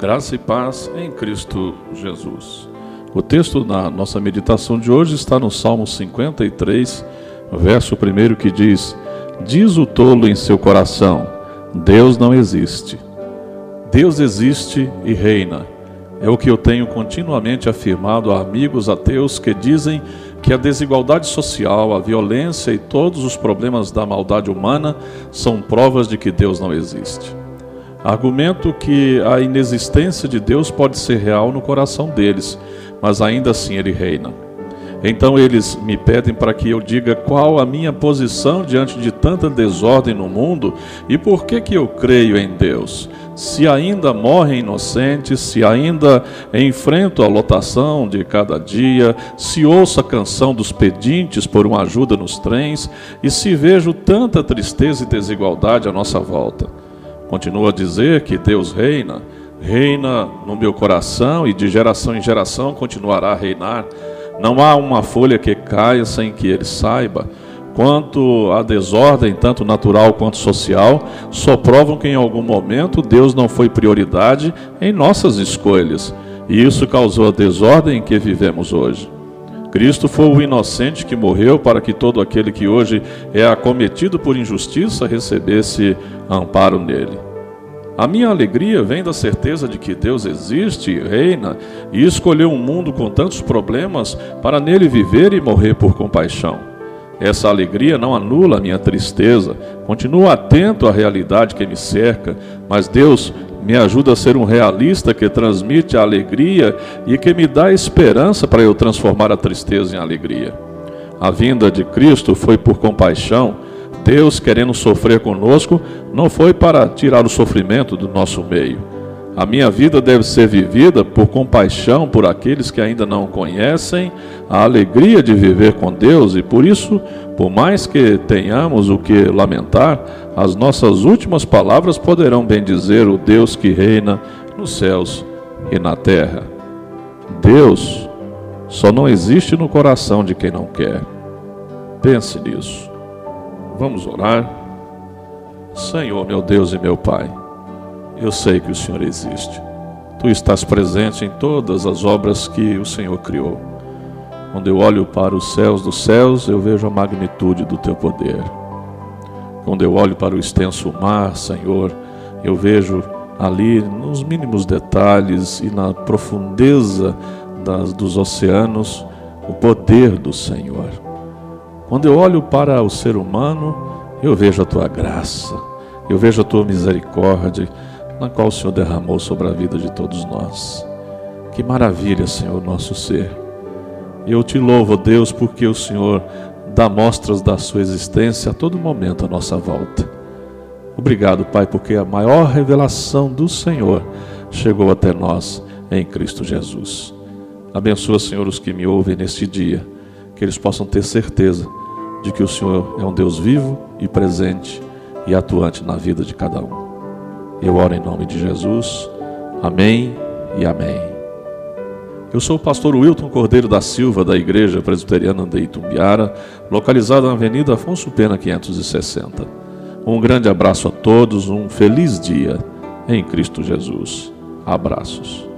Graça e paz em Cristo Jesus. O texto da nossa meditação de hoje está no Salmo 53, verso 1 que diz: Diz o tolo em seu coração: Deus não existe. Deus existe e reina. É o que eu tenho continuamente afirmado a amigos ateus que dizem que a desigualdade social, a violência e todos os problemas da maldade humana são provas de que Deus não existe. Argumento que a inexistência de Deus pode ser real no coração deles, mas ainda assim ele reina. Então eles me pedem para que eu diga qual a minha posição diante de tanta desordem no mundo e por que que eu creio em Deus. Se ainda morrem inocentes, se ainda enfrento a lotação de cada dia, se ouço a canção dos pedintes por uma ajuda nos trens e se vejo tanta tristeza e desigualdade à nossa volta. Continua a dizer que Deus reina, reina no meu coração e de geração em geração continuará a reinar. Não há uma folha que caia sem que ele saiba. Quanto à desordem, tanto natural quanto social, só provam que em algum momento Deus não foi prioridade em nossas escolhas. E isso causou a desordem em que vivemos hoje. Cristo foi o inocente que morreu para que todo aquele que hoje é acometido por injustiça recebesse amparo nele. A minha alegria vem da certeza de que Deus existe reina e escolheu um mundo com tantos problemas para nele viver e morrer por compaixão. Essa alegria não anula a minha tristeza, continuo atento à realidade que me cerca, mas Deus me ajuda a ser um realista que transmite a alegria e que me dá esperança para eu transformar a tristeza em alegria. A vinda de Cristo foi por compaixão. Deus, querendo sofrer conosco, não foi para tirar o sofrimento do nosso meio. A minha vida deve ser vivida por compaixão por aqueles que ainda não conhecem a alegria de viver com Deus e por isso, por mais que tenhamos o que lamentar, as nossas últimas palavras poderão bendizer o Deus que reina nos céus e na terra. Deus só não existe no coração de quem não quer. Pense nisso. Vamos orar. Senhor, meu Deus e meu Pai, eu sei que o Senhor existe. Tu estás presente em todas as obras que o Senhor criou. Quando eu olho para os céus dos céus, eu vejo a magnitude do teu poder. Quando eu olho para o extenso mar, Senhor, eu vejo ali nos mínimos detalhes e na profundeza das, dos oceanos o poder do Senhor. Quando eu olho para o ser humano, eu vejo a tua graça, eu vejo a tua misericórdia, na qual o Senhor derramou sobre a vida de todos nós. Que maravilha, Senhor, nosso ser. Eu te louvo, Deus, porque o Senhor dá mostras da sua existência a todo momento à nossa volta. Obrigado, Pai, porque a maior revelação do Senhor chegou até nós em Cristo Jesus. Abençoa, Senhor, os que me ouvem neste dia, que eles possam ter certeza de que o Senhor é um Deus vivo e presente e atuante na vida de cada um. Eu oro em nome de Jesus. Amém e amém. Eu sou o pastor Wilton Cordeiro da Silva, da Igreja Presbiteriana de Itumbiara, localizada na Avenida Afonso Pena 560. Um grande abraço a todos, um feliz dia em Cristo Jesus. Abraços.